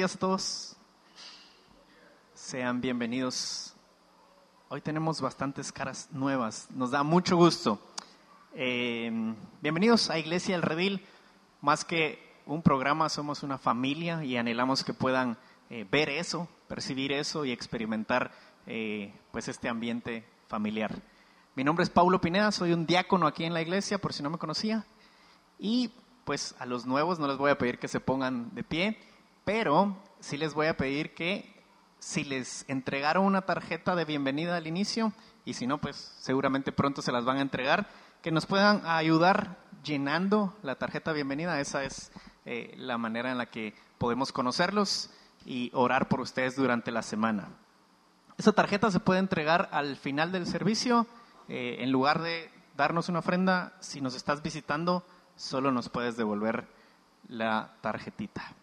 días a todos. Sean bienvenidos. Hoy tenemos bastantes caras nuevas. Nos da mucho gusto. Eh, bienvenidos a Iglesia El Redil. Más que un programa, somos una familia y anhelamos que puedan eh, ver eso, percibir eso y experimentar eh, pues este ambiente familiar. Mi nombre es Paulo Pineda, soy un diácono aquí en la iglesia, por si no me conocía. Y pues a los nuevos no les voy a pedir que se pongan de pie, pero sí les voy a pedir que si les entregaron una tarjeta de bienvenida al inicio, y si no, pues seguramente pronto se las van a entregar, que nos puedan ayudar llenando la tarjeta de bienvenida. Esa es eh, la manera en la que podemos conocerlos y orar por ustedes durante la semana. Esa tarjeta se puede entregar al final del servicio. Eh, en lugar de darnos una ofrenda, si nos estás visitando, solo nos puedes devolver la tarjetita.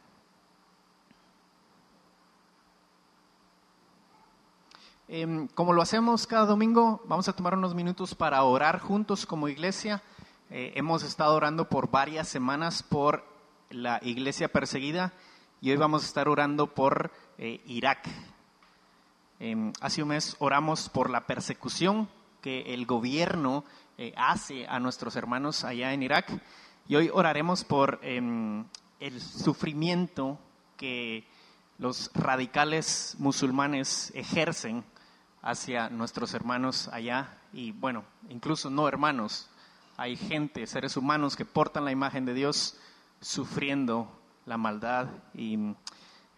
Em, como lo hacemos cada domingo, vamos a tomar unos minutos para orar juntos como iglesia. Eh, hemos estado orando por varias semanas por la iglesia perseguida y hoy vamos a estar orando por eh, Irak. Em, hace un mes oramos por la persecución que el gobierno eh, hace a nuestros hermanos allá en Irak y hoy oraremos por em, el sufrimiento que los radicales musulmanes ejercen hacia nuestros hermanos allá y bueno, incluso no hermanos, hay gente, seres humanos que portan la imagen de Dios sufriendo la maldad y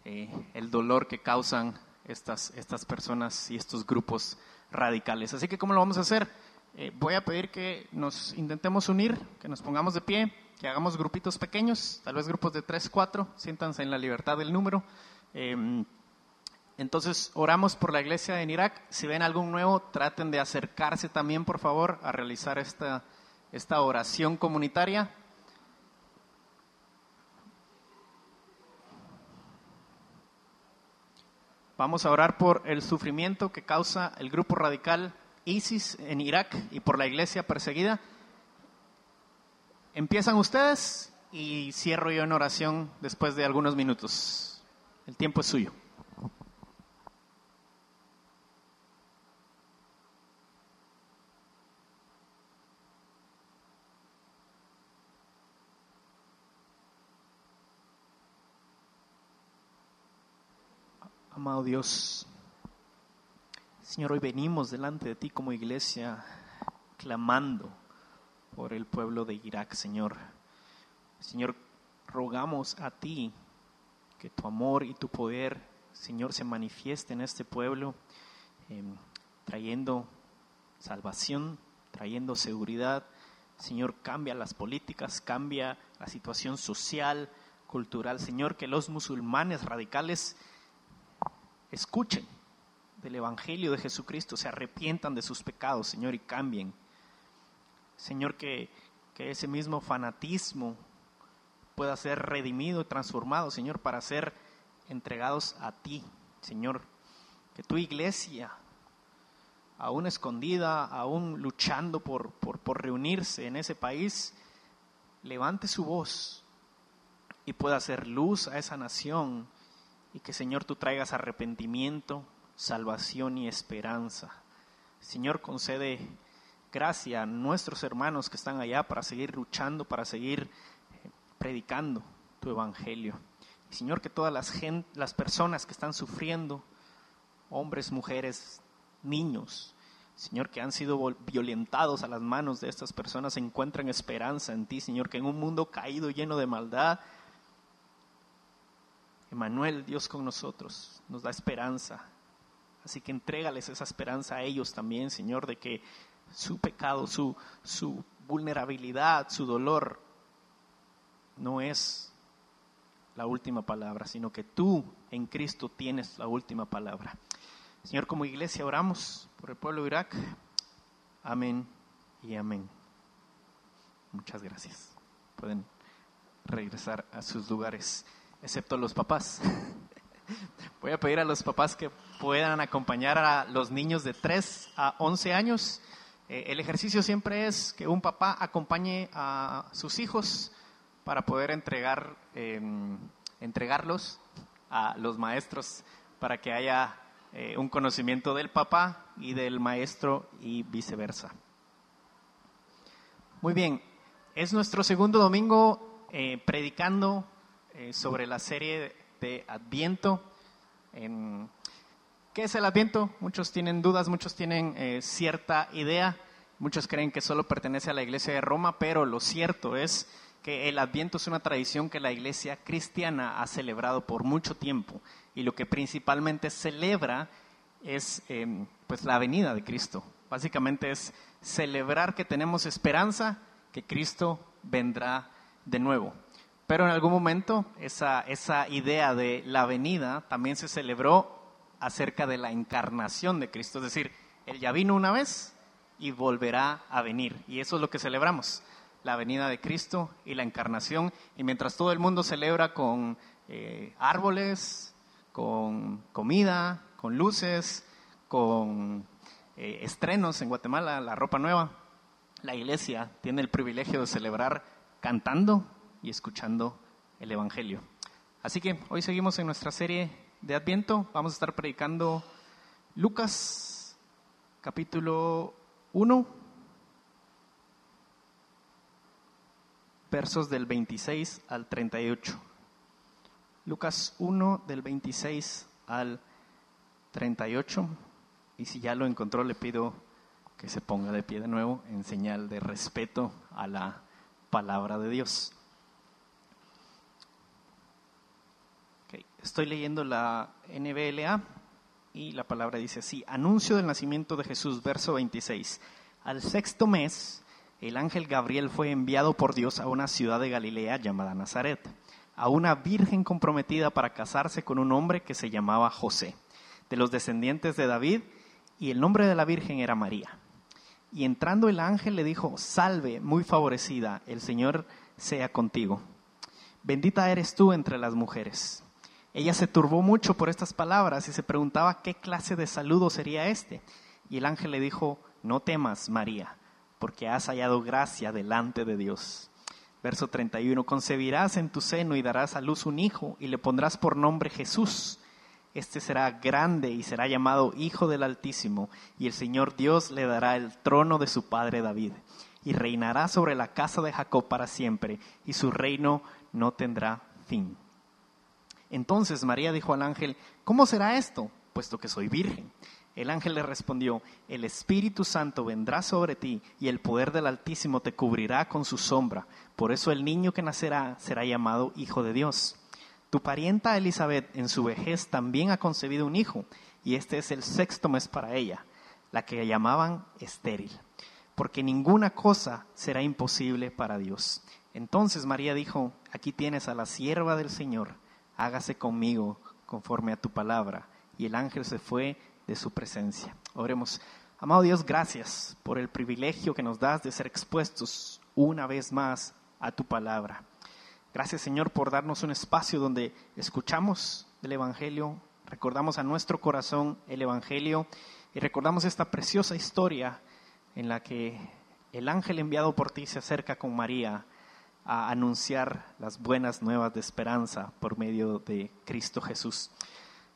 eh, el dolor que causan estas, estas personas y estos grupos radicales. Así que, ¿cómo lo vamos a hacer? Eh, voy a pedir que nos intentemos unir, que nos pongamos de pie, que hagamos grupitos pequeños, tal vez grupos de tres, cuatro, siéntanse en la libertad del número. Em, entonces, oramos por la iglesia en Irak. Si ven algún nuevo, traten de acercarse también, por favor, a realizar esta, esta oración comunitaria. Vamos a orar por el sufrimiento que causa el grupo radical ISIS en Irak y por la iglesia perseguida. Empiezan ustedes y cierro yo en oración después de algunos minutos. El tiempo es suyo. Amado Dios, Señor, hoy venimos delante de ti como iglesia clamando por el pueblo de Irak, Señor. Señor, rogamos a ti que tu amor y tu poder, Señor, se manifieste en este pueblo, em, trayendo salvación, trayendo seguridad. Señor, cambia las políticas, cambia la situación social, cultural. Señor, que los musulmanes radicales escuchen del Evangelio de Jesucristo, se arrepientan de sus pecados, Señor, y cambien. Señor, que, que ese mismo fanatismo pueda ser redimido y transformado, Señor, para ser entregados a ti, Señor. Que tu iglesia, aún escondida, aún luchando por, por, por reunirse en ese país, levante su voz y pueda hacer luz a esa nación y que Señor tú traigas arrepentimiento, salvación y esperanza. Señor, concede gracia a nuestros hermanos que están allá para seguir luchando, para seguir eh, predicando tu evangelio. Señor, que todas las, las personas que están sufriendo, hombres, mujeres, niños, Señor, que han sido violentados a las manos de estas personas, encuentren esperanza en ti, Señor, que en un mundo caído, lleno de maldad, Emanuel, Dios con nosotros, nos da esperanza. Así que entrégales esa esperanza a ellos también, Señor, de que su pecado, su, su vulnerabilidad, su dolor, no es la última palabra, sino que tú en Cristo tienes la última palabra. Señor, como iglesia oramos por el pueblo de Irak. Amén y amén. Muchas gracias. Pueden regresar a sus lugares excepto los papás. Voy a pedir a los papás que puedan acompañar a los niños de 3 a 11 años. Eh, el ejercicio siempre es que un papá acompañe a sus hijos para poder entregar, em, entregarlos a los maestros para que haya eh, un conocimiento del papá y del maestro y viceversa. Muy bien, es nuestro segundo domingo eh, predicando eh, sobre la serie de Adviento. ¿Qué es el Adviento? Muchos tienen dudas, muchos tienen cierta idea, muchos creen que solo pertenece a la iglesia de Roma, pero lo cierto es que el Adviento es una tradición que la iglesia cristiana ha celebrado por mucho tiempo y lo que principalmente celebra es em, pues la venida de Cristo. Básicamente es celebrar que tenemos esperanza, que Cristo vendrá de nuevo. Pero en algún momento esa, esa idea de la venida también se celebró acerca de la encarnación de Cristo, es decir, Él ya vino una vez y volverá a venir. Y eso es lo que celebramos la venida de Cristo y la encarnación. Y mientras todo el mundo celebra con eh, árboles, con comida, con luces, con eh, estrenos en Guatemala, la ropa nueva, la iglesia tiene el privilegio de celebrar cantando y escuchando el Evangelio. Así que hoy seguimos en nuestra serie de Adviento. Vamos a estar predicando Lucas capítulo 1 versos del 26 al 38. Lucas 1 del 26 al 38. Y si ya lo encontró, le pido que se ponga de pie de nuevo en señal de respeto a la palabra de Dios. Estoy leyendo la NBLA y la palabra dice así, anuncio del nacimiento de Jesús, verso 26. Al sexto mes, el ángel Gabriel fue enviado por Dios a una ciudad de Galilea llamada Nazaret, a una virgen comprometida para casarse con un hombre que se llamaba José, de los descendientes de David, y el nombre de la virgen era María. Y entrando el ángel le dijo, salve, muy favorecida, el Señor sea contigo. Bendita eres tú entre las mujeres. Ella se turbó mucho por estas palabras y se preguntaba qué clase de saludo sería este. Y el ángel le dijo, no temas, María porque has hallado gracia delante de Dios. Verso 31, concebirás en tu seno y darás a luz un hijo y le pondrás por nombre Jesús. Este será grande y será llamado Hijo del Altísimo, y el Señor Dios le dará el trono de su padre David, y reinará sobre la casa de Jacob para siempre, y su reino no tendrá fin. Entonces María dijo al ángel, ¿cómo será esto? Puesto que soy virgen. El ángel le respondió, el Espíritu Santo vendrá sobre ti y el poder del Altísimo te cubrirá con su sombra. Por eso el niño que nacerá será llamado Hijo de Dios. Tu parienta Elizabeth en su vejez también ha concebido un hijo, y este es el sexto mes para ella, la que llamaban estéril, porque ninguna cosa será imposible para Dios. Entonces María dijo, aquí tienes a la sierva del Señor, hágase conmigo conforme a tu palabra. Y el ángel se fue de su presencia. Oremos. Amado Dios, gracias por el privilegio que nos das de ser expuestos una vez más a tu palabra. Gracias Señor por darnos un espacio donde escuchamos el Evangelio, recordamos a nuestro corazón el Evangelio y recordamos esta preciosa historia en la que el ángel enviado por ti se acerca con María a anunciar las buenas nuevas de esperanza por medio de Cristo Jesús.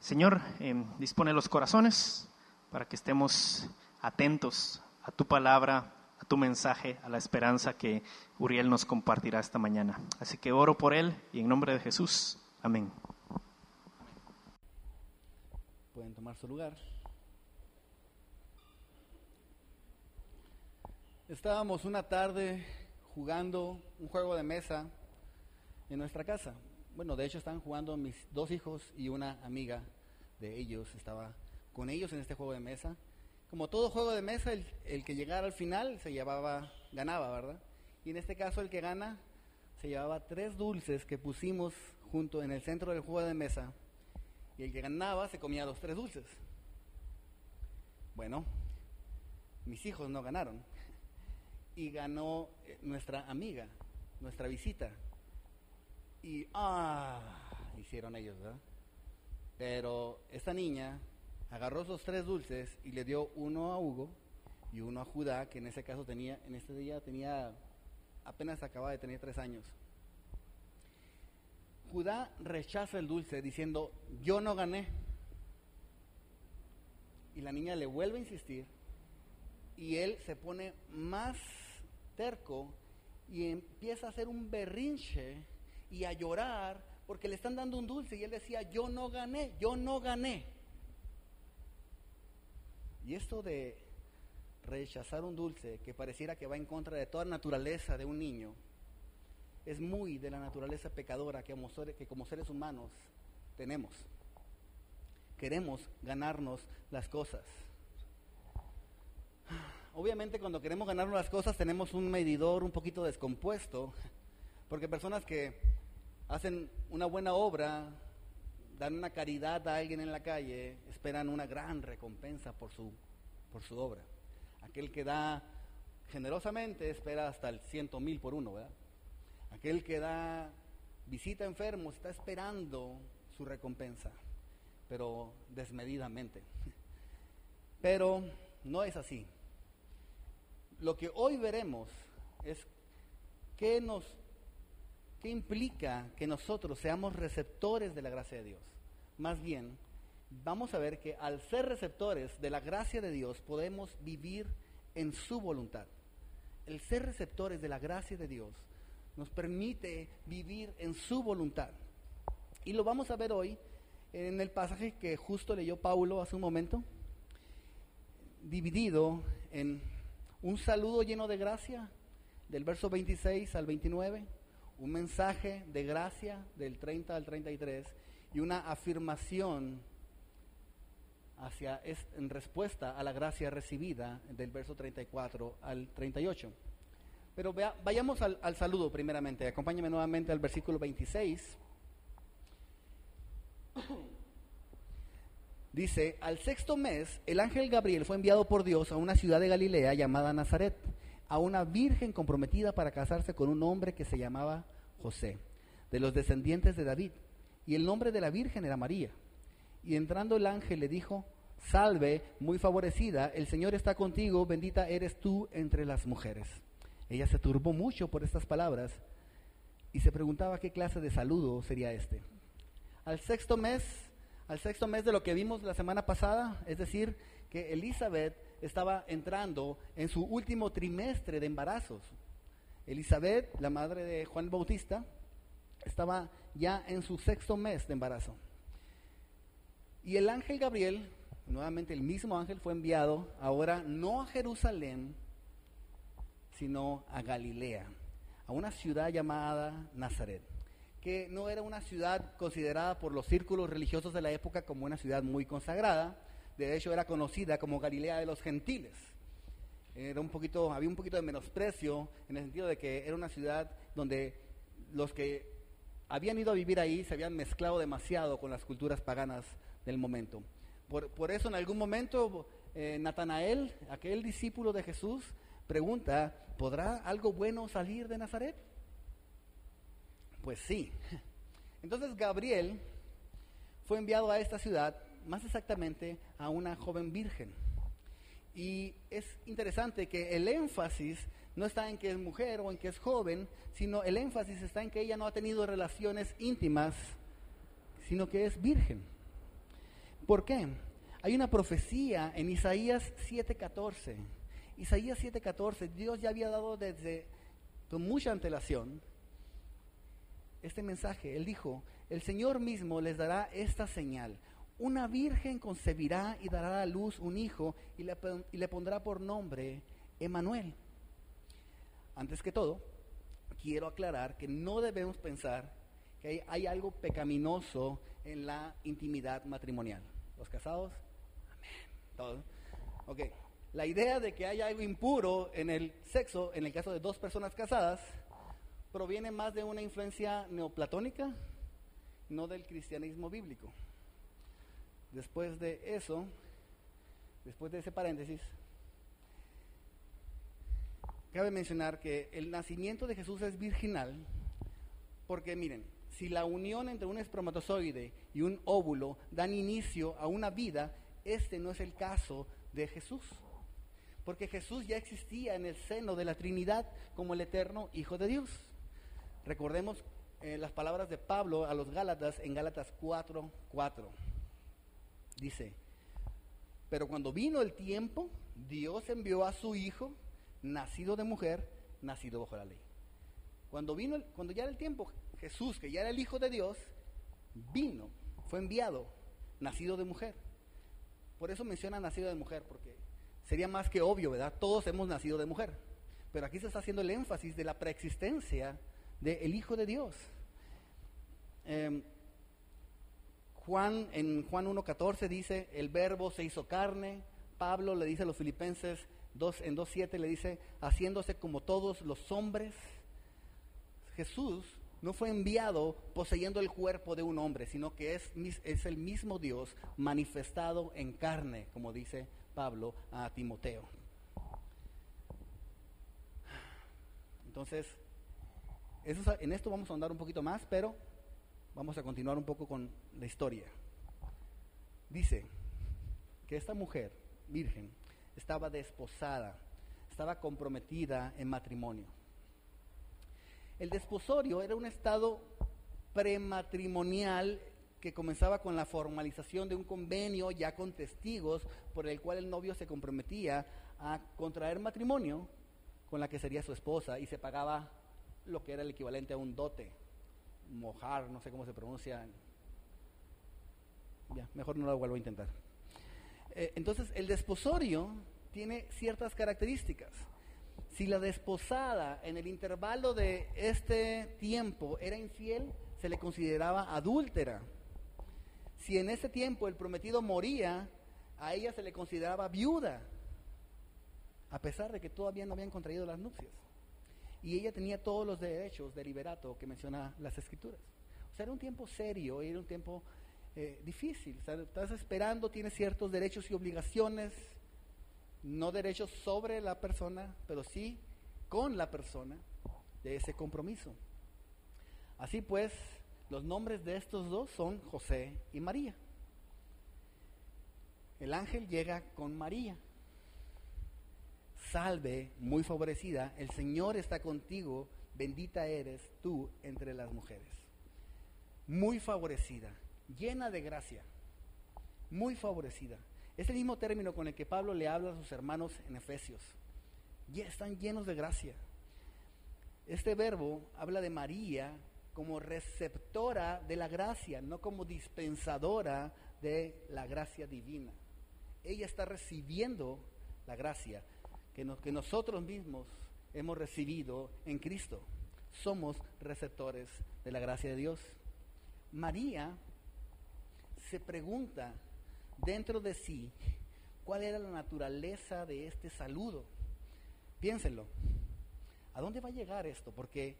Señor, em, dispone los corazones para que estemos atentos a tu palabra, a tu mensaje, a la esperanza que Uriel nos compartirá esta mañana. Así que oro por él y en nombre de Jesús. Amén. Pueden tomar su lugar. Estábamos una tarde jugando un juego de mesa en nuestra casa. Bueno, de hecho estaban jugando mis dos hijos y una amiga de ellos, estaba con ellos en este juego de mesa. Como todo juego de mesa, el, que llegara al final se llevaba, ganaba, ¿verdad? Y en este caso el que gana se llevaba tres dulces que pusimos junto en el centro del juego de mesa y el que ganaba se comía los tres dulces. Bueno, mis hijos no ganaron y ganó eh, nuestra amiga, nuestra visita. Y ah, hicieron ellos, ¿verdad? Pero esta niña agarró esos tres dulces y le dio uno a Hugo y uno a Judá, que en ese caso tenía, en este día tenía, apenas acababa de tener tres años. Judá rechaza el dulce diciendo, yo no gané. Y la niña le vuelve a insistir y él se pone más terco y empieza a hacer un berrinche y a llorar porque le están dando un dulce y él decía, yo no gané, yo no gané. Y esto de rechazar un dulce que pareciera que va en contra de toda naturaleza de un niño, es muy de la naturaleza pecadora que como, que como seres humanos tenemos. Queremos ganarnos las cosas. Obviamente cuando queremos ganarnos las cosas tenemos un medidor un poquito descompuesto, porque personas que hacen una buena obra, dan una caridad a alguien en la calle, esperan una gran recompensa por su, por su obra. Aquel que da generosamente espera hasta el ciento mil por uno, ¿verdad? Aquel que da visita a enfermos está esperando su recompensa, pero desmedidamente. Pero no es así. Lo que hoy veremos es qué nos qué implica que nosotros seamos receptores de la gracia de Dios. Más bien, vamos a ver que al ser receptores de la gracia de Dios podemos vivir en su voluntad. El ser receptores de la gracia de Dios nos permite vivir en su voluntad. Y lo vamos a ver hoy en el pasaje que justo leyó Paulo hace un momento, dividido en un saludo lleno de gracia del verso 26 al 29, un mensaje de gracia del 30 al 33 y una afirmación hacia en respuesta a la gracia recibida del verso 34 al 38. Pero vayamos al, al, saludo primeramente. Acompáñame nuevamente al versículo 26. Dice, al sexto mes, el ángel Gabriel fue enviado por Dios a una ciudad de Galilea llamada Nazaret, a una virgen comprometida para casarse con un hombre que se llamaba José, de los descendientes de David. Y el nombre de la virgen era María. Y entrando el ángel le dijo, salve, muy favorecida, el Señor está contigo, bendita eres tú entre las mujeres. Ella se turbó mucho por estas palabras y se preguntaba qué clase de saludo sería este. Al sexto mes, al sexto mes de lo que vimos la semana pasada, es decir, que Elizabeth estaba entrando en su último trimestre de embarazos. Elizabeth, la madre de Juan Bautista, estaba ya en su sexto mes de embarazo. Y el ángel Gabriel, nuevamente el mismo ángel, fue enviado ahora no a Jerusalén, sino a Galilea, a una ciudad llamada Nazaret, que no era una ciudad considerada por los círculos religiosos de la época como una ciudad muy consagrada, de hecho era conocida como Galilea de los gentiles. Había un poquito de menosprecio en el sentido de que era una ciudad donde los que habían ido a vivir ahí se habían mezclado demasiado con las culturas paganas del momento. Por, eso en algún momento eh, Natanael, aquel discípulo de Jesús, pregunta, ¿podrá algo bueno salir de Nazaret? Pues sí. Entonces Gabriel fue enviado a esta ciudad, más exactamente a una joven virgen. Y es interesante que el énfasis no está en que es mujer o en que es joven, sino el énfasis está en que ella no ha tenido relaciones íntimas, sino que es virgen. ¿Por qué? Hay una profecía en Isaías 7:14 Isaías 7:14, Dios ya había dado desde con mucha antelación este mensaje. Él dijo, el Señor mismo les dará esta señal. Una virgen concebirá y dará a luz un hijo y le, pondrá por nombre Emanuel. Antes que todo, quiero aclarar que no debemos pensar que hay, hay algo pecaminoso en la intimidad matrimonial. Los casados, amén. Todo. Ok la idea de que haya algo impuro en el sexo, en el caso de dos personas casadas, proviene más de una influencia neoplatónica, no del cristianismo bíblico. Después de eso, después de ese paréntesis, cabe mencionar que el nacimiento de Jesús es virginal, porque miren, si la unión entre un espermatozoide y un óvulo dan inicio a una vida, este no es el caso de Jesús porque Jesús ya existía en el seno de la Trinidad como el eterno Hijo de Dios. Recordemos eh, las palabras de Pablo a los Gálatas en Gálatas 4, 4. Dice, pero cuando vino el tiempo, Dios envió a su Hijo, nacido de mujer, nacido bajo la ley. Cuando vino, cuando ya era el tiempo, Jesús, que ya era el Hijo de Dios, vino, fue enviado, nacido de mujer. Por eso menciona nacido de mujer, porque sería más que obvio, ¿verdad? Todos hemos nacido de mujer. Pero aquí se está haciendo el énfasis de la preexistencia del Hijo de Dios. Em, Juan, en Juan 1.14 dice, el verbo se hizo carne. Pablo le dice a los filipenses 2, en 2.7 le dice, haciéndose como todos los hombres. Jesús no fue enviado poseyendo el cuerpo de un hombre, sino que es, es el mismo Dios manifestado en carne, como dice Pablo a Timoteo. Entonces, en esto vamos a andar un poquito más, pero vamos a continuar un poco con la historia. Dice que esta mujer, virgen, estaba desposada, estaba comprometida en matrimonio. El desposorio era un estado prematrimonial que comenzaba con la formalización de un convenio ya con testigos por el cual el novio se comprometía a contraer matrimonio con la que sería su esposa y se pagaba lo que era el equivalente a un dote, mojar, no sé cómo se pronuncia. Ya, mejor no lo vuelvo a intentar. Eh, entonces, el desposorio tiene ciertas características. Si la desposada en el intervalo de este tiempo era infiel, se le consideraba adúltera. Si en ese tiempo el prometido moría, a ella se le consideraba viuda, a pesar de que todavía no habían contraído las nupcias y ella tenía todos los derechos de liberato que menciona las escrituras. O sea, era un tiempo serio, era un tiempo eh, difícil. estás esperando, tienes ciertos derechos y obligaciones, no derechos sobre la persona, pero sí con la persona de ese compromiso. Así pues, los nombres de estos dos son José y María. El ángel llega con María salve, muy favorecida, el Señor está contigo, bendita eres tú entre las mujeres. Muy favorecida, llena de gracia, muy favorecida. Es el mismo término con el que Pablo le habla a sus hermanos en Efesios. Ya están llenos de gracia. Este verbo habla de María como receptora de la gracia, no como dispensadora de la gracia divina. Ella está recibiendo la gracia que, nosotros mismos hemos recibido en Cristo. Somos receptores de la gracia de Dios. María se pregunta dentro de sí cuál era la naturaleza de este saludo. Piénsenlo. ¿A dónde va a llegar esto? Porque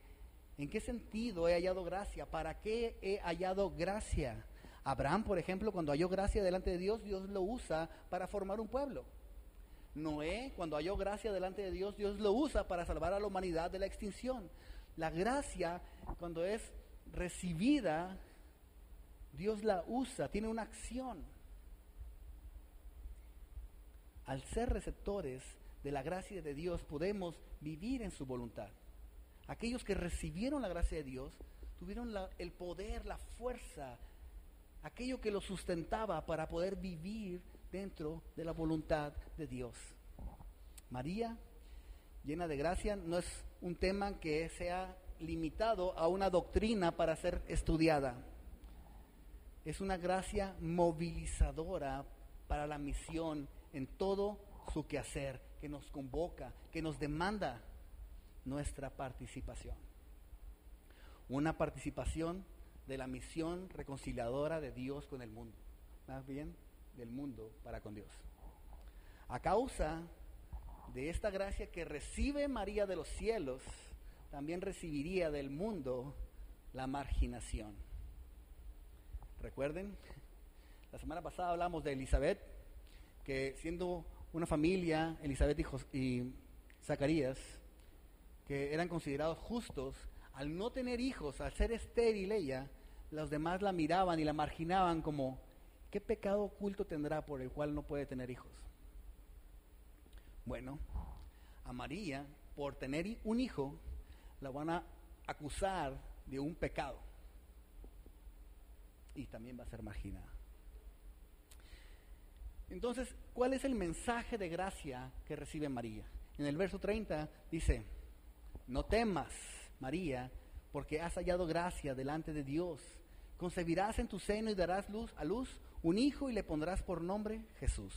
¿en qué sentido he hallado gracia? ¿Para qué he hallado gracia? Abraham, por ejemplo, cuando halló gracia delante de Dios, Dios lo usa para formar un pueblo. Noé, cuando halló gracia delante de Dios, Dios lo usa para salvar a la humanidad de la extinción. La gracia, cuando es recibida, Dios la usa, tiene una acción. Al ser receptores de la gracia de Dios, podemos vivir en su voluntad. Aquellos que recibieron la gracia de Dios tuvieron el poder, la fuerza, aquello que los sustentaba para poder vivir dentro de la voluntad de Dios. María, llena de gracia, no es un tema que sea limitado a una doctrina para ser estudiada. Es una gracia movilizadora para la misión en todo su quehacer, que nos convoca, que nos demanda nuestra participación. Una participación de la misión reconciliadora de Dios con el mundo. ¿Más bien? Del mundo para con Dios. A causa de esta gracia que recibe María de los cielos, también recibiría del mundo la marginación. Recuerden, la semana pasada hablamos de Elizabeth, que siendo una familia, Elizabeth y, y Zacarías, que eran considerados justos, al no tener hijos, al ser estéril ella, los demás la miraban y la marginaban como ¿qué pecado oculto tendrá por el cual no puede tener hijos? Bueno, a María, por tener un hijo, la van a acusar de un pecado. Y también va a ser marginada. Entonces, ¿cuál es el mensaje de gracia que recibe María? En el verso 30 dice, no temas, María, porque has hallado gracia delante de Dios. Concebirás en tu seno y darás luz a luz un hijo y le pondrás por nombre Jesús.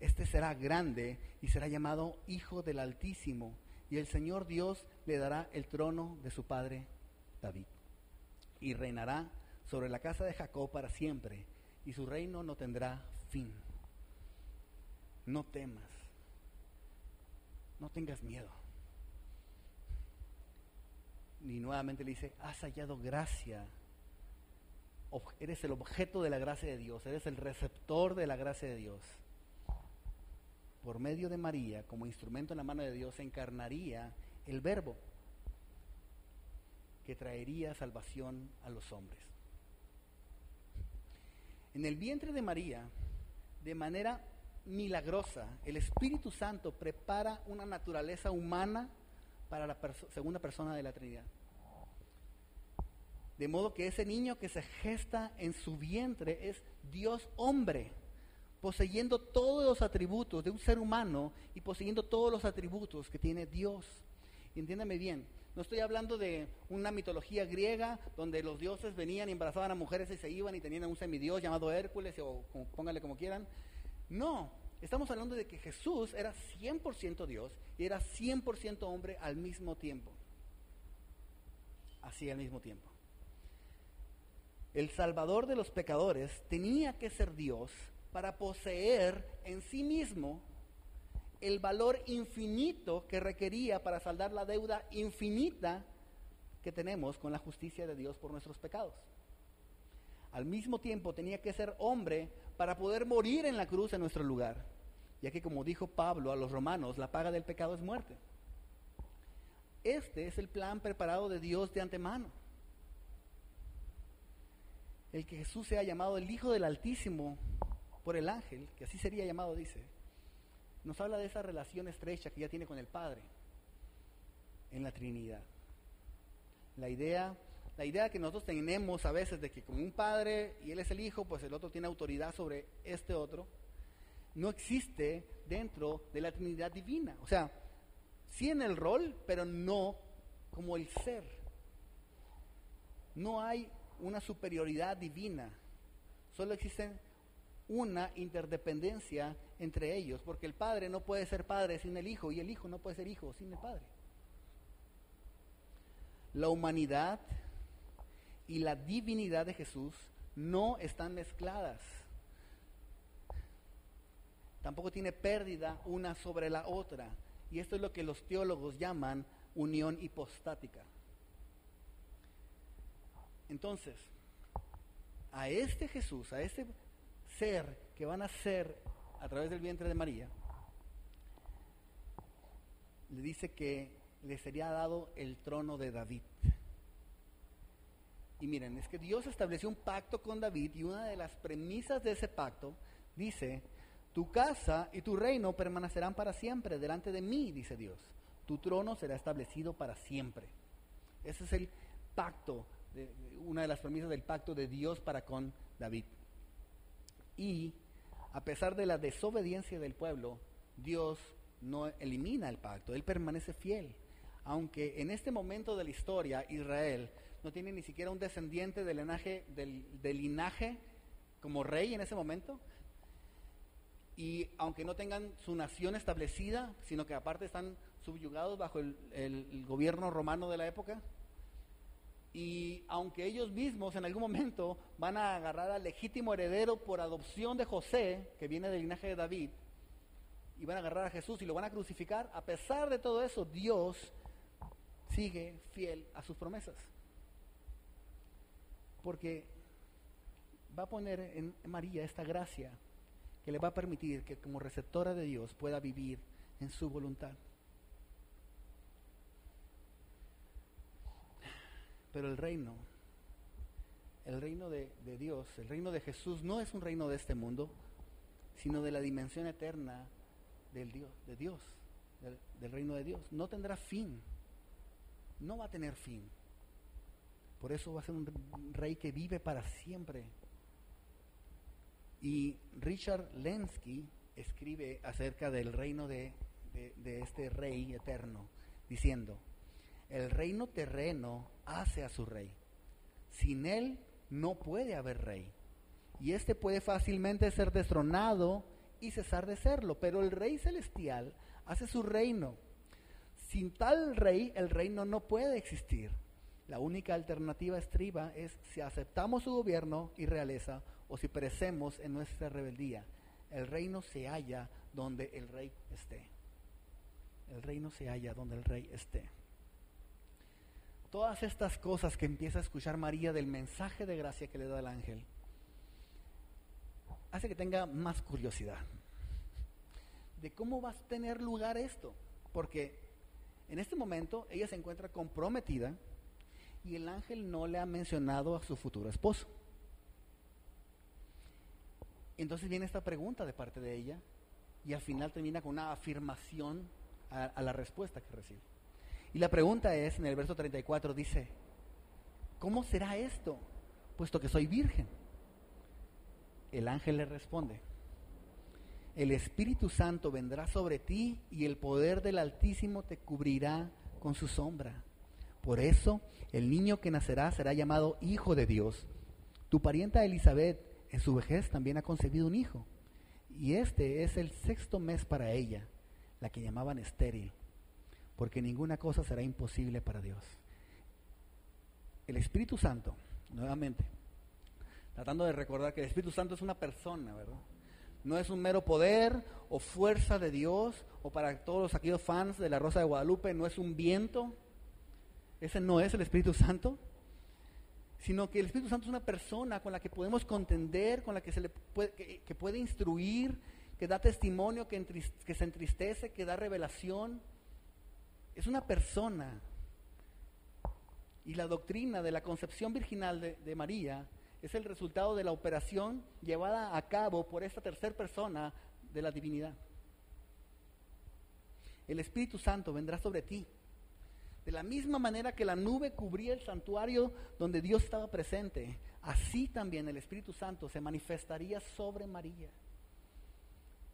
Este será grande y será llamado Hijo del Altísimo, y el Señor Dios le dará el trono de su padre David. Y reinará sobre la casa de Jacob para siempre, y su reino no tendrá fin. No temas, no tengas miedo. Y nuevamente le dice, has hallado gracia. Eres el objeto de la gracia de Dios, eres el receptor de la gracia de Dios. Por medio de María, como instrumento en la mano de Dios, encarnaría el verbo que traería salvación a los hombres. En el vientre de María, de manera milagrosa, el Espíritu Santo prepara una naturaleza humana para la segunda persona de la Trinidad. De modo que ese niño que se gesta en su vientre es Dios hombre, poseyendo todos los atributos de un ser humano y poseyendo todos los atributos que tiene Dios. entiéndame bien, no estoy hablando de una mitología griega donde los dioses venían y embarazaban a mujeres y se iban y tenían un semidios llamado Hércules o póngale como quieran. No, estamos hablando de que Jesús era 100% Dios y era 100% hombre al mismo tiempo. Así al mismo tiempo. El Salvador de los pecadores tenía que ser Dios para poseer en sí mismo el valor infinito que requería para saldar la deuda infinita que tenemos con la justicia de Dios por nuestros pecados. Al mismo tiempo tenía que ser hombre para poder morir en la cruz en nuestro lugar, ya que como dijo Pablo a los romanos, la paga del pecado es muerte. Este es el plan preparado de Dios de antemano. El que Jesús sea llamado el Hijo del Altísimo por el ángel, que así sería llamado, dice, nos habla de esa relación estrecha que ya tiene con el Padre en la Trinidad. La idea, la idea que nosotros tenemos a veces de que como un padre y él es el hijo, pues el otro tiene autoridad sobre este otro, no existe dentro de la Trinidad divina. O sea, sí en el rol, pero no como el ser. No hay una superioridad divina. Solo existen una interdependencia entre ellos, porque el Padre no puede ser Padre sin el Hijo y el Hijo no puede ser Hijo sin el Padre. La humanidad y la divinidad de Jesús no están mezcladas. Tampoco tiene pérdida una sobre la otra. Y esto es lo que los teólogos llaman unión hipostática. Entonces, a este Jesús, a este ser que van a ser a través del vientre de María, le dice que le sería dado el trono de David. Y miren, es que Dios estableció un pacto con David y una de las premisas de ese pacto dice, tu casa y tu reino permanecerán para siempre delante de mí, dice Dios. Tu trono será establecido para siempre. Ese es el pacto, una de las premisas del pacto de Dios para con David. Y a pesar de la desobediencia del pueblo, Dios no elimina el pacto, Él permanece fiel. Aunque en este momento de la historia Israel no tiene ni siquiera un descendiente del, linaje como rey en ese momento, y aunque no tengan su nación establecida, sino que aparte están subyugados bajo el gobierno romano de la época, y aunque ellos mismos en algún momento van a agarrar al legítimo heredero por adopción de José, que viene del linaje de David, y van a agarrar a Jesús y lo van a crucificar, a pesar de todo eso, Dios sigue fiel a sus promesas. Porque va a poner en María esta gracia que le va a permitir que como receptora de Dios pueda vivir en su voluntad. Pero el reino, el reino de, Dios, el reino de Jesús no es un reino de este mundo, sino de la dimensión eterna del Dios, de Dios, del, reino de Dios. No tendrá fin, no va a tener fin. Por eso va a ser un rey que vive para siempre. Y Richard Lenski escribe acerca del reino de este rey eterno, diciendo, el reino terreno hace a su rey. Sin él no puede haber rey. Y éste puede fácilmente ser destronado y cesar de serlo. Pero el rey celestial hace su reino. Sin tal rey, el reino no puede existir. La única alternativa estriba es si aceptamos su gobierno y realeza o si perecemos en nuestra rebeldía. El reino se halla donde el rey esté. El reino se halla donde el rey esté. Todas estas cosas que empieza a escuchar María del mensaje de gracia que le da el ángel, hace que tenga más curiosidad de cómo va a tener lugar esto. Porque en este momento ella se encuentra comprometida y el ángel no le ha mencionado a su futuro esposo. Entonces viene esta pregunta de parte de ella y al final termina con una afirmación a, a la respuesta que recibe. Y la pregunta es, en el verso 34 dice, ¿cómo será esto? Puesto que soy virgen. El ángel le responde, el Espíritu Santo vendrá sobre ti y el poder del Altísimo te cubrirá con su sombra. Por eso el niño que nacerá será llamado Hijo de Dios. Tu parienta Elizabeth en su vejez también ha concebido un hijo. Y este es el sexto mes para ella, la que llamaban estéril, porque ninguna cosa será imposible para Dios. El Espíritu Santo, nuevamente, tratando de recordar que el Espíritu Santo es una persona, ¿verdad? No es un mero poder o fuerza de Dios, o para todos los aquellos fans de la Rosa de Guadalupe, no es un viento. Ese no es el Espíritu Santo. Sino que el Espíritu Santo es una persona con la que podemos contender, con la que, se le puede, que, puede instruir, que da testimonio, que se entristece, que da revelación. Es una persona. Y la doctrina de la concepción virginal de, María es el resultado de la operación llevada a cabo por esta tercera persona de la divinidad. El Espíritu Santo vendrá sobre ti. De la misma manera que la nube cubría el santuario donde Dios estaba presente, así también el Espíritu Santo se manifestaría sobre María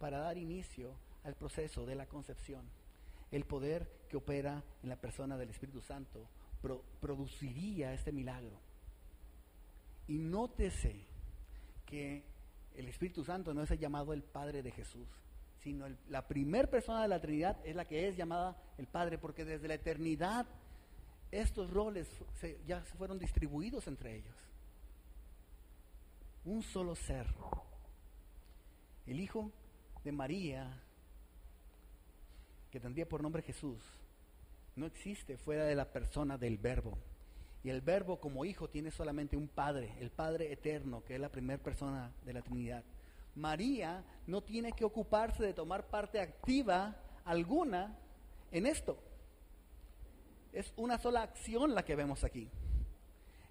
para dar inicio al proceso de la concepción. El poder que opera en la persona del Espíritu Santo produciría este milagro. Y nótese que el Espíritu Santo no es el llamado el Padre de Jesús, sino la primera persona de la Trinidad es la que es llamada el Padre, porque desde la eternidad estos roles ya se fueron distribuidos entre ellos. Un solo ser. El Hijo de María, que tendría por nombre Jesús, no existe fuera de la persona del Verbo. Y el verbo como hijo tiene solamente un padre, el Padre eterno, que es la primera persona de la Trinidad. María no tiene que ocuparse de tomar parte activa alguna en esto. Es una sola acción la que vemos aquí,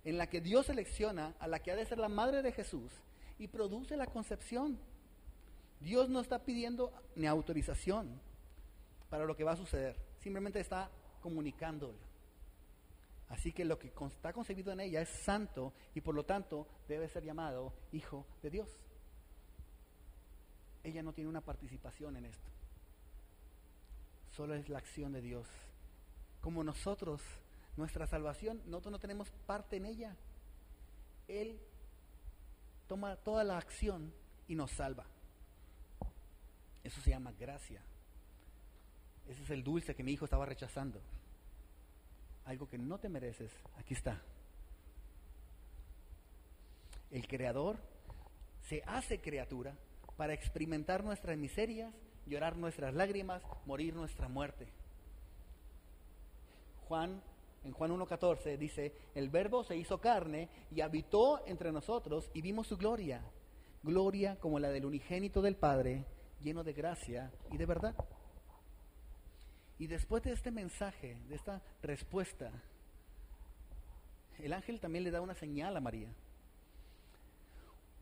en la que Dios selecciona a la que ha de ser la madre de Jesús y produce la concepción. Dios no está pidiendo ni autorización para lo que va a suceder, simplemente está comunicándolo. Así que lo que está concebido en ella es santo y por lo tanto debe ser llamado hijo de Dios. Ella no tiene una participación en esto. Solo es la acción de Dios. Como nosotros, nuestra salvación, nosotros no tenemos parte en ella. Él toma toda la acción y nos salva. Eso se llama gracia. Ese es el dulce que mi hijo estaba rechazando algo que no te mereces, aquí está. El Creador se hace criatura para experimentar nuestras miserias, llorar nuestras lágrimas, morir nuestra muerte. Juan, en Juan 1.14 dice, el verbo se hizo carne y habitó entre nosotros y vimos su gloria, gloria como la del unigénito del Padre, lleno de gracia y de verdad. Y después de este mensaje, de esta respuesta, el ángel también le da una señal a María.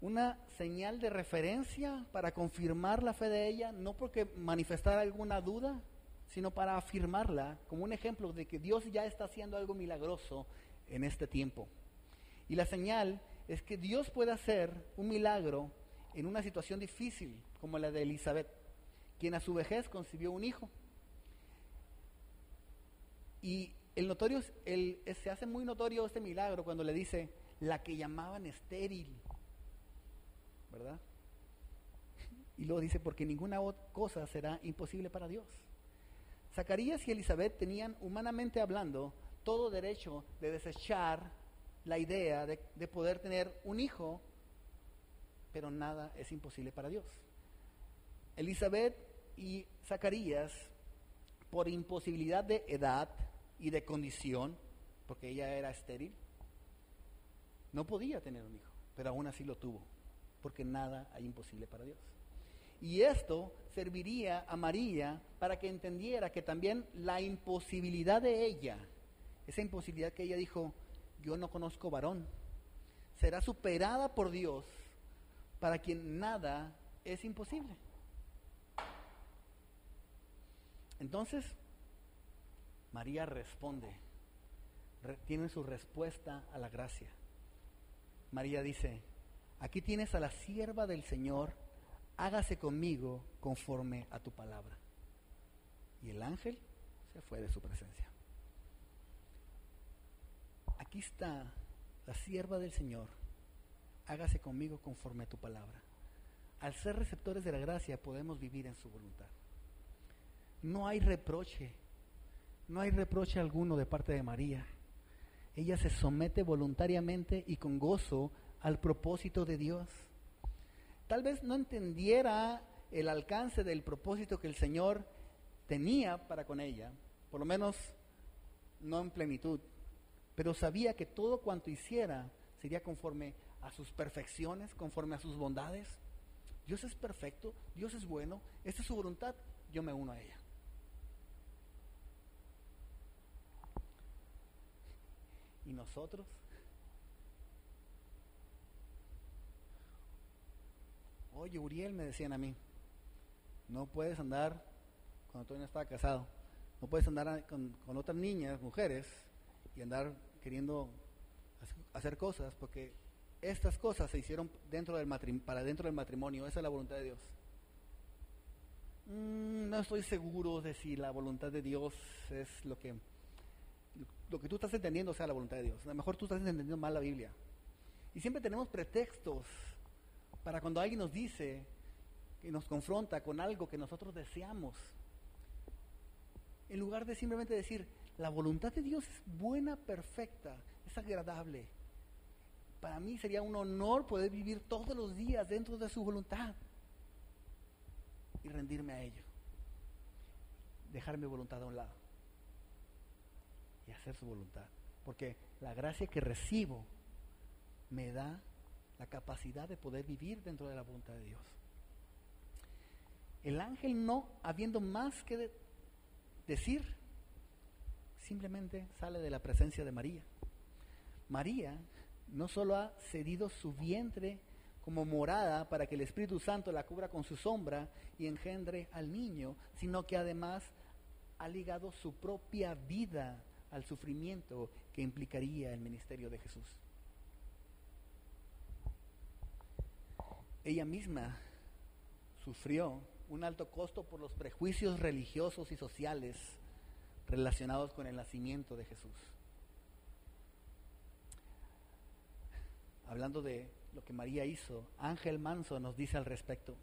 Una señal de referencia para confirmar la fe de ella, no porque manifestara alguna duda, sino para afirmarla como un ejemplo de que Dios ya está haciendo algo milagroso en este tiempo. Y la señal es que Dios puede hacer un milagro en una situación difícil como la de Elizabeth, quien a su vejez concibió un hijo. Y el notorio, el, se hace muy notorio este milagro cuando le dice la que llamaban estéril, ¿verdad? Y luego dice, porque ninguna cosa será imposible para Dios. Zacarías y Elizabeth tenían, humanamente hablando, todo derecho de desechar la idea de, de poder tener un hijo, pero nada es imposible para Dios. Elizabeth y Zacarías, por imposibilidad de edad y de condición, porque ella era estéril, no podía tener un hijo, pero aún así lo tuvo, porque nada hay imposible para Dios. Y esto serviría a María para que entendiera que también la imposibilidad de ella, esa imposibilidad que ella dijo, yo no conozco varón, será superada por Dios para quien nada es imposible. Entonces, María responde, tiene su respuesta a la gracia. María dice, aquí tienes a la sierva del Señor, hágase conmigo conforme a tu palabra. Y el ángel se fue de su presencia. Aquí está la sierva del Señor, hágase conmigo conforme a tu palabra. Al ser receptores de la gracia podemos vivir en su voluntad. No hay reproche, no hay reproche alguno de parte de María. Ella se somete voluntariamente y con gozo al propósito de Dios tal vez no entendiera el alcance del propósito que el Señor tenía para con ella, por lo menos no en plenitud, pero sabía que todo cuanto hiciera sería conforme a sus perfecciones, conforme a sus bondades. Dios es perfecto, Dios es bueno, esta es su voluntad, yo me uno a ella. ¿Y nosotros? Oye, Uriel, me decían a mí, no puedes andar, cuando todavía no estaba casado, no puedes andar con, otras niñas, mujeres, y andar queriendo hacer cosas, porque estas cosas se hicieron dentro del para dentro del matrimonio, esa es la voluntad de Dios. Mm, no estoy seguro de si la voluntad de Dios es lo que lo que tú estás entendiendo sea la voluntad de Dios. A lo mejor tú estás entendiendo mal la Biblia. Y siempre tenemos pretextos para cuando alguien nos dice y nos confronta con algo que nosotros deseamos, en lugar de simplemente decir, la voluntad de Dios es buena, perfecta, es agradable. Para mí sería un honor poder vivir todos los días dentro de su voluntad y rendirme a ello. Dejar mi voluntad a un lado y hacer su voluntad. Porque la gracia que recibo me da la capacidad de poder vivir dentro de la voluntad de Dios. El ángel no, habiendo más que decir, simplemente sale de la presencia de María. María no solo ha cedido su vientre como morada para que el Espíritu Santo la cubra con su sombra y engendre al niño, sino que además ha ligado su propia vida al sufrimiento que implicaría el ministerio de Jesús. ella misma sufrió un alto costo por los prejuicios religiosos y sociales relacionados con el nacimiento de Jesús. Hablando de lo que María hizo, Ángel Manso nos dice al respecto,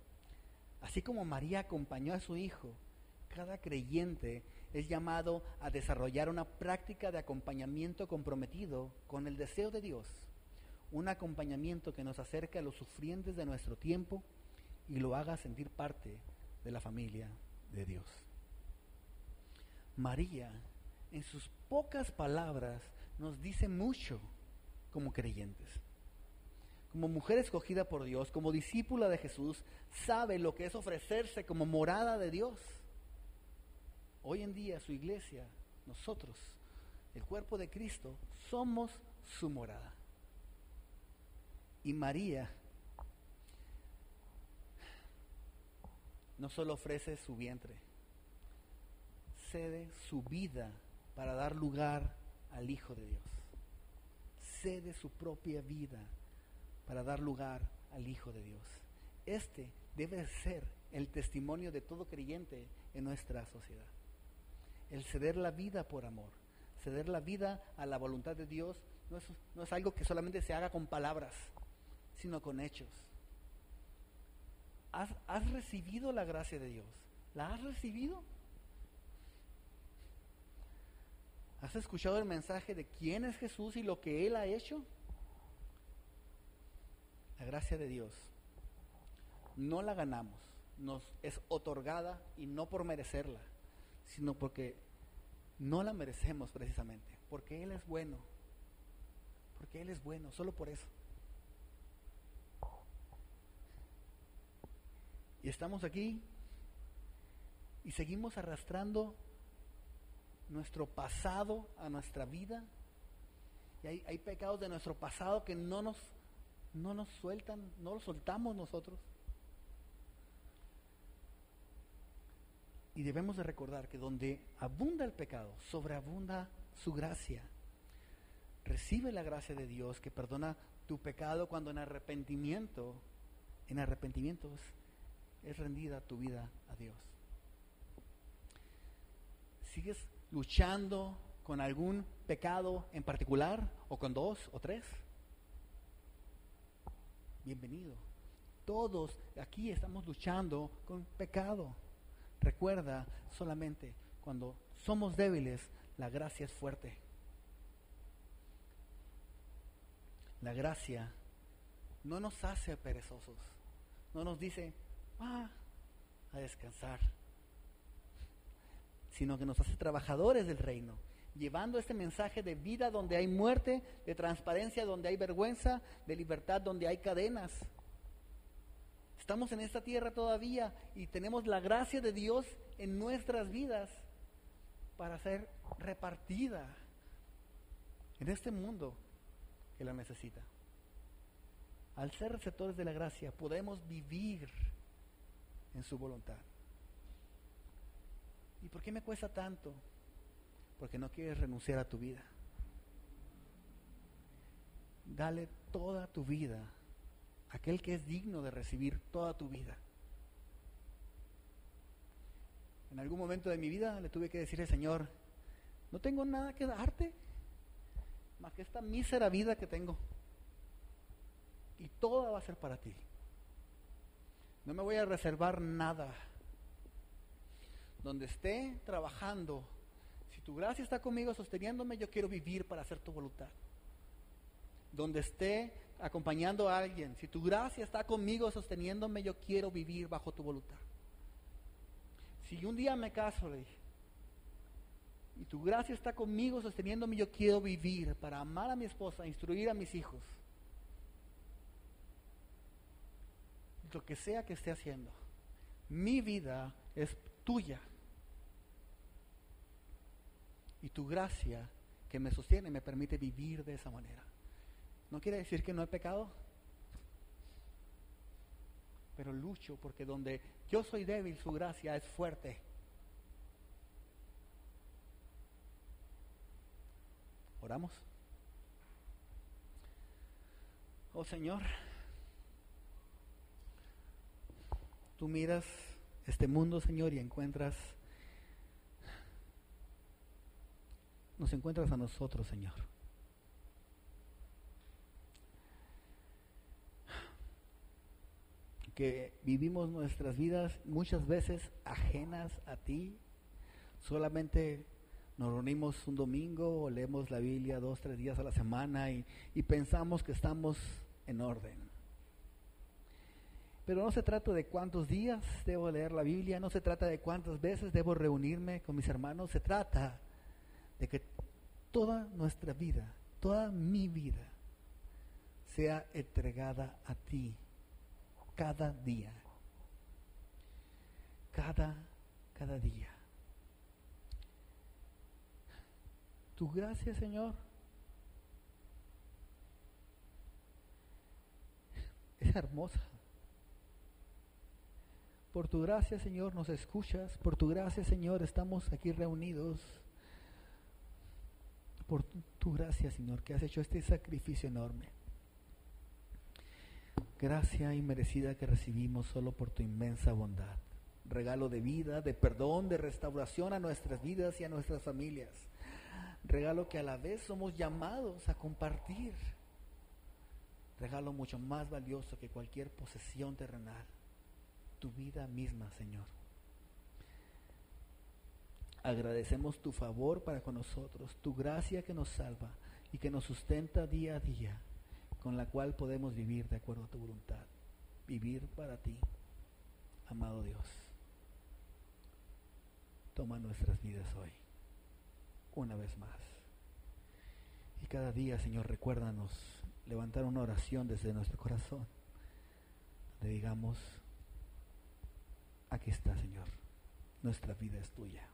así como María acompañó a su hijo, cada creyente es llamado a desarrollar una práctica de acompañamiento comprometido con el deseo de Dios un acompañamiento que nos acerque a los sufrientes de nuestro tiempo y lo haga sentir parte de la familia de Dios. María, en sus pocas palabras, nos dice mucho como creyentes. Como mujer escogida por Dios, como discípula de Jesús, sabe lo que es ofrecerse como morada de Dios. Hoy en día su iglesia, nosotros, el cuerpo de Cristo, somos su morada. Y María no solo ofrece su vientre, cede su vida para dar lugar al Hijo de Dios. cede su propia vida para dar lugar al Hijo de Dios. Este debe ser el testimonio de todo creyente en nuestra sociedad. El ceder la vida por amor, ceder la vida a la voluntad de Dios, no es, no es algo que solamente se haga con palabras, sino con hechos. ¿Has, has recibido la gracia de Dios? ¿La has recibido? ¿Has escuchado el mensaje de quién es Jesús y lo que Él ha hecho? La gracia de Dios no la ganamos, nos es otorgada y no por merecerla, sino porque no la merecemos precisamente, porque Él es bueno, porque Él es bueno, solo por eso. Y estamos aquí y seguimos arrastrando nuestro pasado a nuestra vida. Y hay, hay pecados de nuestro pasado que no nos, no nos sueltan, no los soltamos nosotros. Y debemos de recordar que donde abunda el pecado, sobreabunda su gracia. Recibe la gracia de Dios que perdona tu pecado cuando en arrepentimiento, en arrepentimiento es, es rendida tu vida a Dios. ¿Sigues luchando con algún pecado en particular o con dos o tres? Bienvenido. Todos aquí estamos luchando con pecado. Recuerda solamente, cuando somos débiles, la gracia es fuerte. La gracia no nos hace perezosos, no nos dice, va a descansar, sino que nos hace trabajadores del reino, llevando este mensaje de vida donde hay muerte, de transparencia donde hay vergüenza, de libertad donde hay cadenas. Estamos en esta tierra todavía y tenemos la gracia de Dios en nuestras vidas para ser repartida en este mundo que la necesita. Al ser receptores de la gracia podemos vivir en su voluntad. ¿Y por qué me cuesta tanto? Porque no quieres renunciar a tu vida. Dale toda tu vida aquel que es digno de recibir toda tu vida. En algún momento de mi vida le tuve que decirle, Señor, no tengo nada que darte, más que esta mísera vida que tengo. Y toda va a ser para ti. No me voy a reservar nada. Donde esté trabajando, si tu gracia está conmigo sosteniéndome, yo quiero vivir para hacer tu voluntad. Donde esté acompañando a alguien, si tu gracia está conmigo sosteniéndome, yo quiero vivir bajo tu voluntad. Si un día me caso, le y tu gracia está conmigo sosteniéndome, yo quiero vivir para amar a mi esposa, instruir a mis hijos. Lo que sea que esté haciendo, mi vida es tuya. Y tu gracia que me sostiene me permite vivir de esa manera. No quiere decir que no he pecado, pero lucho porque donde yo soy débil, su gracia es fuerte. Oramos. Oh Señor, tú miras este mundo, Señor, y encuentras, nos encuentras a nosotros, Señor. Que vivimos nuestras vidas muchas veces ajenas a ti. Solamente nos reunimos un domingo o leemos la Biblia dos, tres días a la semana y, y pensamos que estamos en orden. Pero no se trata de cuántos días debo leer la Biblia, no se trata de cuántas veces debo reunirme con mis hermanos, se trata de que toda nuestra vida, toda mi vida, sea entregada a ti cada día. Cada, cada día. Tu gracia, Señor, es hermosa. Por tu gracia, Señor, nos escuchas. Por tu gracia, Señor, estamos aquí reunidos. por tu gracia, Señor, que has hecho este sacrificio enorme. Gracia inmerecida que recibimos solo por tu inmensa bondad. Regalo de vida, de perdón, de restauración a nuestras vidas y a nuestras familias. Regalo que a la vez somos llamados a compartir. Regalo mucho más valioso que cualquier posesión terrenal. Tu vida misma, Señor. Agradecemos tu favor para con nosotros, tu gracia que nos salva y que nos sustenta día a día, con la cual podemos vivir de acuerdo a tu voluntad. Vivir para ti, amado Dios. Toma nuestras vidas hoy, una vez más. Y cada día, Señor, recuérdanos levantar una oración desde nuestro corazón, donde digamos, aquí está, Señor, nuestra vida es tuya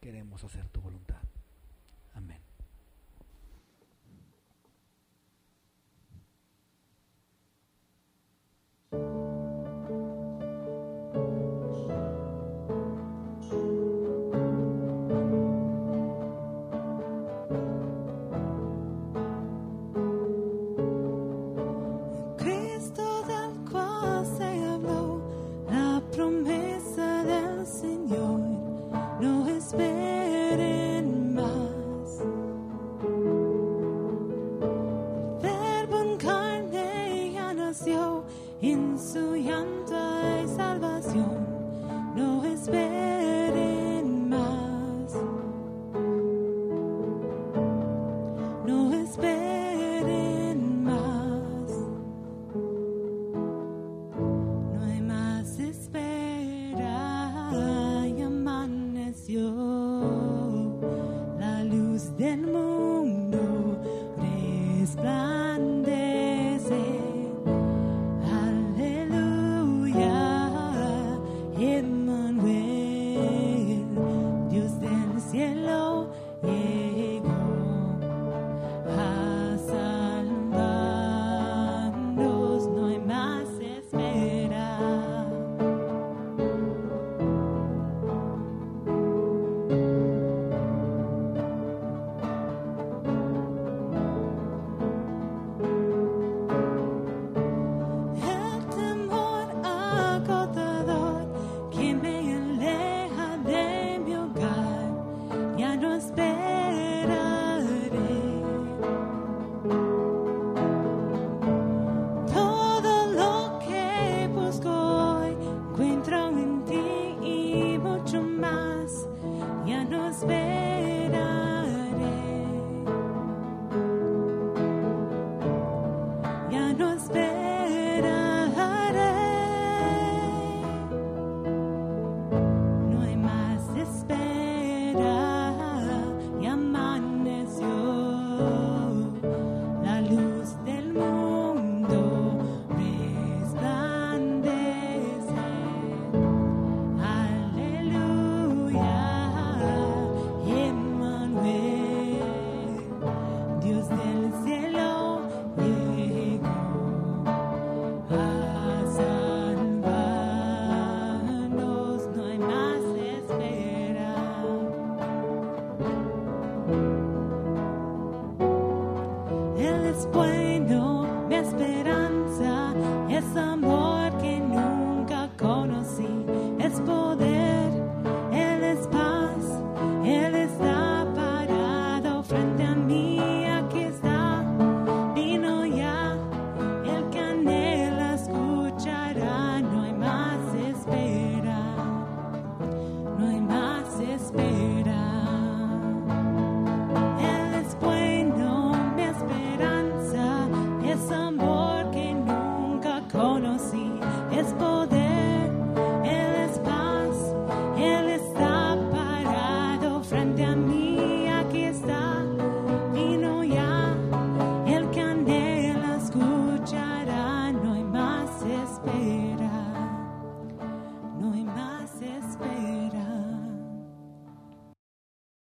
queremos hacer tu voluntad.